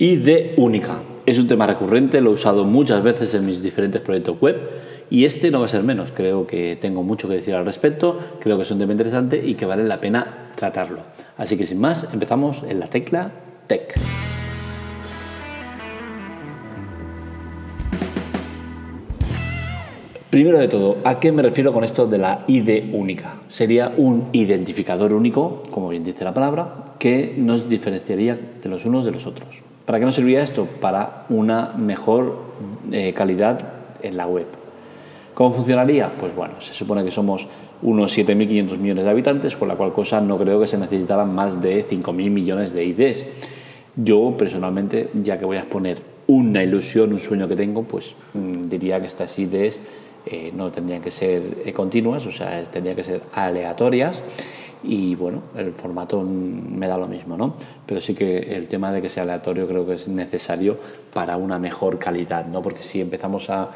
ID única. Es un tema recurrente, lo he usado muchas veces en mis diferentes proyectos web y este no va a ser menos. Creo que tengo mucho que decir al respecto, creo que es un tema interesante y que vale la pena tratarlo. Así que sin más, empezamos en la tecla Tech. Primero de todo, ¿a qué me refiero con esto de la ID única? Sería un identificador único, como bien dice la palabra, que nos diferenciaría de los unos de los otros. ¿Para qué nos serviría esto? Para una mejor eh, calidad en la web. ¿Cómo funcionaría? Pues bueno, se supone que somos unos 7.500 millones de habitantes, con la cual cosa no creo que se necesitaran más de 5.000 millones de IDs. Yo personalmente, ya que voy a exponer una ilusión, un sueño que tengo, pues mm, diría que estas IDs eh, no tendrían que ser eh, continuas, o sea, tendrían que ser aleatorias y bueno, el formato me da lo mismo, ¿no? Pero sí que el tema de que sea aleatorio creo que es necesario para una mejor calidad, ¿no? Porque si empezamos a,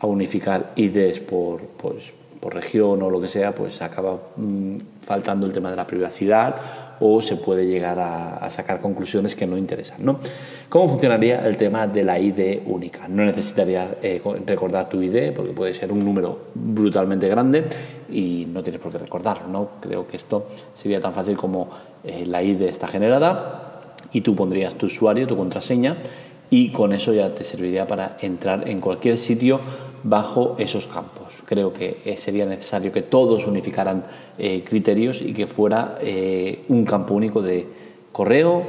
a unificar IDs por, pues, por región o lo que sea, pues acaba mm, faltando el tema de la privacidad o se puede llegar a, sacar conclusiones que no interesan. ¿no? ¿Cómo funcionaría el tema de la ID única? No necesitarías eh, recordar tu ID porque puede ser un número brutalmente grande y no tienes por qué recordarlo. ¿no? Creo que esto sería tan fácil como eh, la ID está generada y tú pondrías tu usuario, tu contraseña y con eso ya te serviría para entrar en cualquier sitio bajo esos campos. Creo que eh, sería necesario que todos unificaran eh, criterios y que fuera eh, un campo único de correo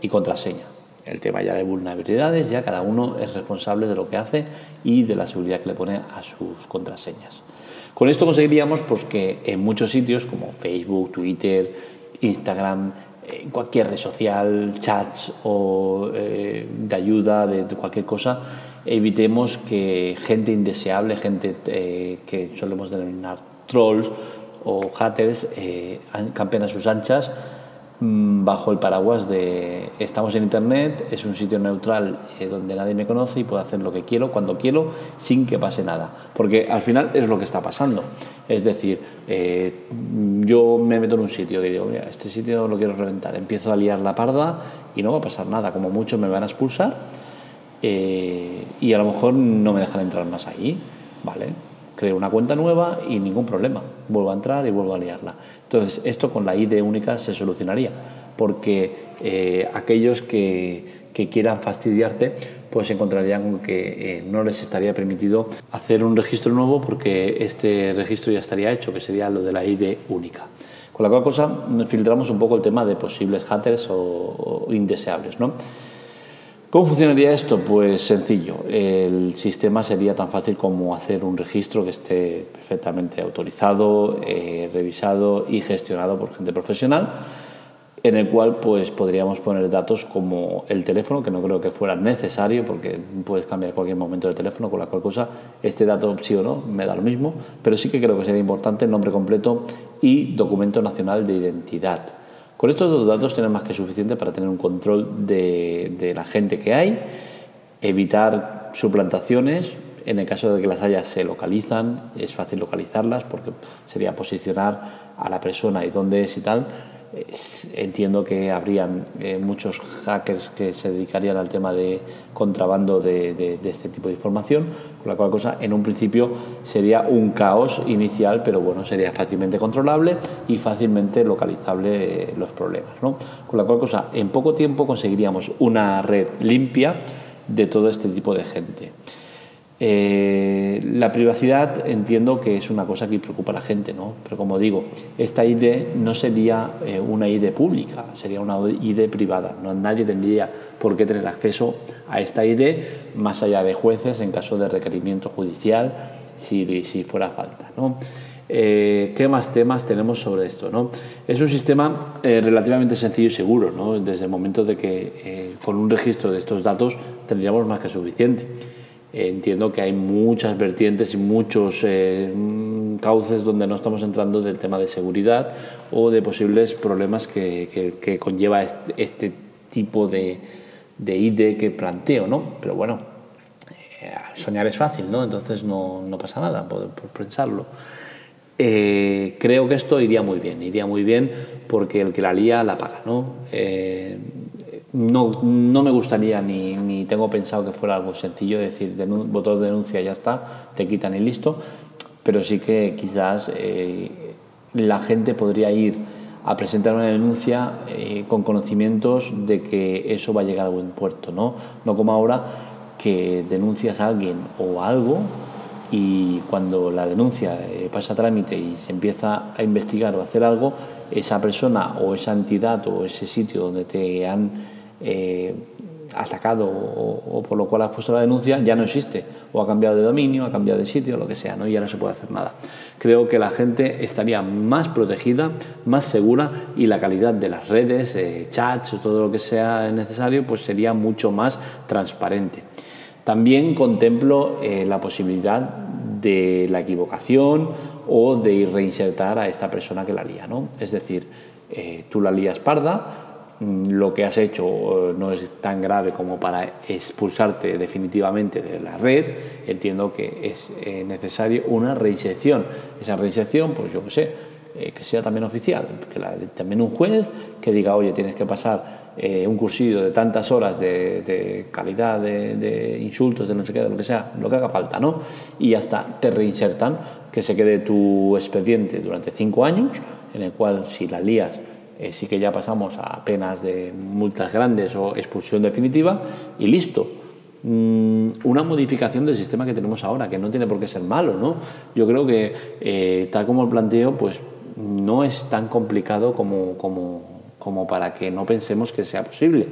y contraseña. El tema ya de vulnerabilidades, ya cada uno es responsable de lo que hace y de la seguridad que le pone a sus contraseñas. Con esto conseguiríamos pues, que en muchos sitios como Facebook, Twitter, Instagram, cualquier red social, chats o de ayuda, de cualquier cosa, evitemos que gente indeseable, gente eh, que solemos denominar trolls o haters, eh, campen a sus anchas mm, bajo el paraguas de estamos en internet, es un sitio neutral eh, donde nadie me conoce y puedo hacer lo que quiero, cuando quiero, sin que pase nada. Porque al final es lo que está pasando. Es decir, yo me meto en un sitio y digo, mira, este sitio lo quiero reventar, empiezo a liar la parda y no va a pasar nada, como mucho me van a expulsar eh, y a lo mejor no me dejan entrar más ahí, ¿vale? Creo una cuenta nueva y ningún problema. Vuelvo a entrar y vuelvo a liarla. Entonces, esto con la ID única se solucionaría, porque eh, aquellos que, que, quieran fastidiarte, pues encontrarían que eh, no les estaría permitido hacer un registro nuevo porque este registro ya estaría hecho, que sería lo de la ID única. Con la cual cosa filtramos un poco el tema de posibles haters o, o indeseables, ¿no? ¿Cómo funcionaría esto? Pues sencillo. El sistema sería tan fácil como hacer un registro que esté perfectamente autorizado, eh, revisado y gestionado por gente profesional, en el cual pues podríamos poner datos como el teléfono, que no creo que fuera necesario porque puedes cambiar cualquier momento de teléfono, con la cual cosa este dato sí o no me da lo mismo, pero sí que creo que sería importante el nombre completo y documento nacional de identidad con estos dos datos tienes más que suficiente para tener un control de, la gente que hay, evitar suplantaciones, en el caso de que las haya se localizan, es fácil localizarlas porque sería posicionar a la persona y dónde es y tal, entiendo que habrían eh, muchos hackers que se dedicarían al tema de contrabando de, este tipo de información, con la cual cosa en un principio sería un caos inicial, pero bueno, sería fácilmente controlable y fácilmente localizable eh, los problemas. ¿no? Con la cual cosa en poco tiempo conseguiríamos una red limpia de todo este tipo de gente. Eh, la privacidad entiendo que es una cosa que preocupa a la gente, ¿no? pero como digo, esta ID no sería eh, una ID pública, sería una ID privada. No, nadie tendría por qué tener acceso a esta ID más allá de jueces en caso de requerimiento judicial, si, si fuera falta. ¿no? Eh, ¿Qué más temas tenemos sobre esto? ¿no? Es un sistema relativamente sencillo y seguro, ¿no? desde el momento de que con un registro de estos datos tendríamos más que suficiente entiendo que hay muchas vertientes y muchos eh, cauces donde no estamos entrando del tema de seguridad o de posibles problemas que, que, conlleva este, tipo de, de, ID que planteo, ¿no? Pero bueno, eh, soñar es fácil, ¿no? Entonces no, no pasa nada por, pensarlo. Eh, creo que esto iría muy bien, iría muy bien porque el que la lía la paga, ¿no? No, no me gustaría ni, ni, tengo pensado que fuera algo sencillo, decir, botón de denuncia ya está, te quitan y listo, pero sí que quizás eh, la gente podría ir a presentar una denuncia eh, con conocimientos de que eso va a llegar a buen puerto, ¿no? No como ahora que denuncias a alguien o algo y cuando la denuncia eh, pasa a trámite y se empieza a investigar o a hacer algo, esa persona o esa entidad o ese sitio donde te han eh, atacado o, por lo cual has puesto la denuncia ya no existe o ha cambiado de dominio, ha cambiado de sitio, lo que sea, ¿no? y ya no se puede hacer nada. Creo que la gente estaría más protegida, más segura y la calidad de las redes, eh, chats o todo lo que sea necesario, pues sería mucho más transparente. También contemplo eh, la posibilidad de la equivocación o de reinsertar a esta persona que la lía, ¿no? Es decir, tú la lías parda, lo que has hecho eh, no es tan grave como para expulsarte definitivamente de la red, entiendo que es eh, necesario una reinserción. Esa reinserción, pues yo qué sé, eh, que sea también oficial, que también un juez que diga, oye, tienes que pasar un cursillo de tantas horas de, calidad, de, insultos, de no sé qué, de lo que sea, lo que haga falta, ¿no? Y hasta te reinsertan, que se quede tu expediente durante cinco años, en el cual si la lías eh, sí que ya pasamos a penas de multas grandes o expulsión definitiva y listo. Mm, una modificación del sistema que tenemos ahora, que no tiene por qué ser malo, ¿no? Yo creo que, eh, tal como el planteo, pues no es tan complicado como, como, como para que no pensemos que sea posible.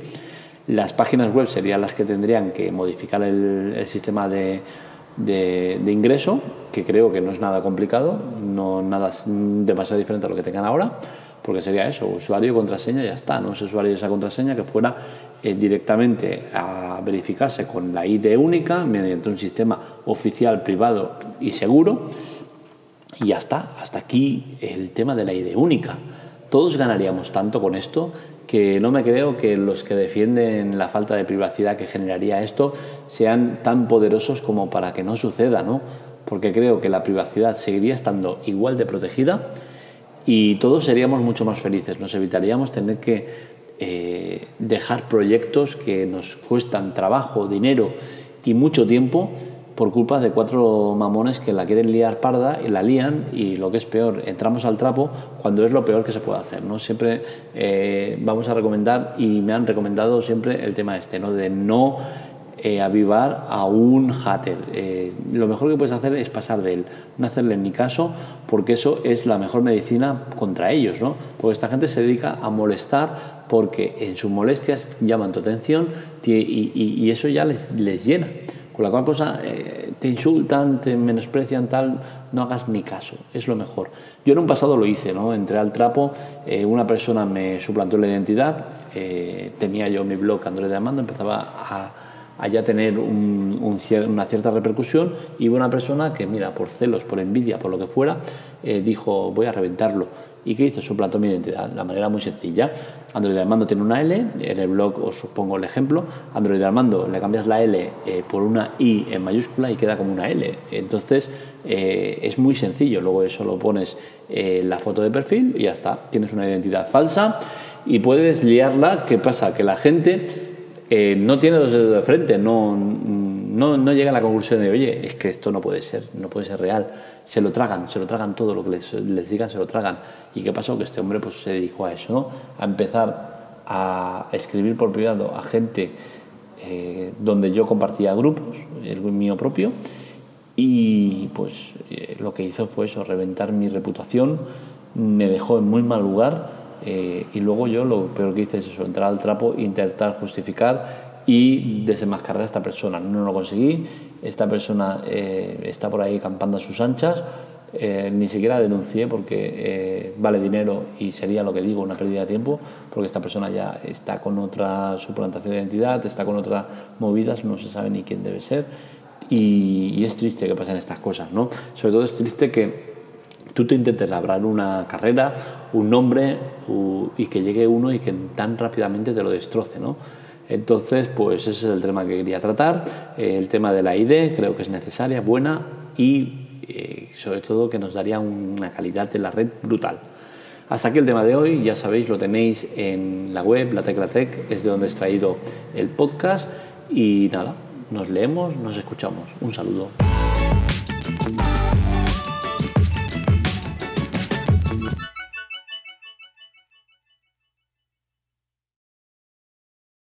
Las páginas web serían las que tendrían que modificar el, el sistema de, de, de, ingreso, que creo que no es nada complicado, no nada demasiado diferente a lo que tengan ahora porque sería eso, usuario contraseña ya está, no ese usuario y esa contraseña que fuera eh, directamente a verificarse con la ID única mediante un sistema oficial, privado y seguro. Y ya está, hasta aquí el tema de la ID única. Todos ganaríamos tanto con esto que no me creo que los que defienden la falta de privacidad que generaría esto sean tan poderosos como para que no suceda, ¿no? Porque creo que la privacidad seguiría estando igual de protegida y todos seríamos mucho más felices. Nos evitaríamos tener que eh, dejar proyectos que nos cuestan trabajo, dinero y mucho tiempo por culpa de cuatro mamones que la quieren liar parda y la lían y lo que es peor, entramos al trapo cuando es lo peor que se puede hacer. ¿no? Siempre eh, vamos a recomendar y me han recomendado siempre el tema este, ¿no? de no eh, avivar a un hater. Eh, lo mejor que puedes hacer es pasar de él, no hacerle ni caso, porque eso es la mejor medicina contra ellos, ¿no? Porque esta gente se dedica a molestar porque en sus molestias llaman tu atención y, eso ya les, les, llena. Con la cual cosa eh, te insultan, te menosprecian, tal, no hagas ni caso, es lo mejor. Yo en un pasado lo hice, ¿no? Entré al trapo, una persona me suplantó la identidad, tenía yo mi blog Android de Amando, empezaba a allá tener una cierta repercusión y una persona que, mira, por celos, por envidia, por lo que fuera, eh, dijo, voy a reventarlo. ¿Y qué hizo? Suplantó mi identidad. La manera muy sencilla. Android Armando tiene una L, en el blog os pongo el ejemplo. Android Armando le cambias la L eh, por una I en mayúscula y queda como una L. Entonces eh, es muy sencillo. Luego eso lo pones la foto de perfil y ya está. Tienes una identidad falsa y puedes liarla. ¿Qué pasa? Que la gente no tiene dos dedos de frente, no, no, no, llega a la conclusión de, oye, es que esto no puede ser, no puede ser real. Se lo tragan, se lo tragan todo lo que les, les digan, se lo tragan. ¿Y qué pasó? Que este hombre pues, se dedicó a eso, ¿no? a empezar a escribir por privado a gente eh, donde yo compartía grupos, el mío propio, y pues eh, lo que hizo fue eso, reventar mi reputación, me dejó en muy mal lugar eh, y luego yo lo peor que hice es eso, entrar al trapo, intentar justificar y desenmascarar a esta persona. No lo conseguí, esta persona eh, está por ahí campando a sus anchas, eh, ni siquiera denuncié porque vale dinero y sería lo que digo, una pérdida de tiempo, porque esta persona ya está con otra suplantación de identidad, está con otras movidas, no se sabe ni quién debe ser. Y, y es triste que pasen estas cosas, ¿no? Sobre todo es triste que tú te intentes labrar una carrera, un nombre y que llegue uno y que tan rápidamente te lo destroce, ¿no? Entonces, pues ese es el tema que quería tratar. el tema de la ID creo que es necesaria, buena y eh, sobre todo que nos daría una calidad de la red brutal. Hasta aquí el tema de hoy, ya sabéis, lo tenéis en la web, la Teclatec, es de donde he extraído el podcast y nada, nos leemos, nos escuchamos. Un saludo.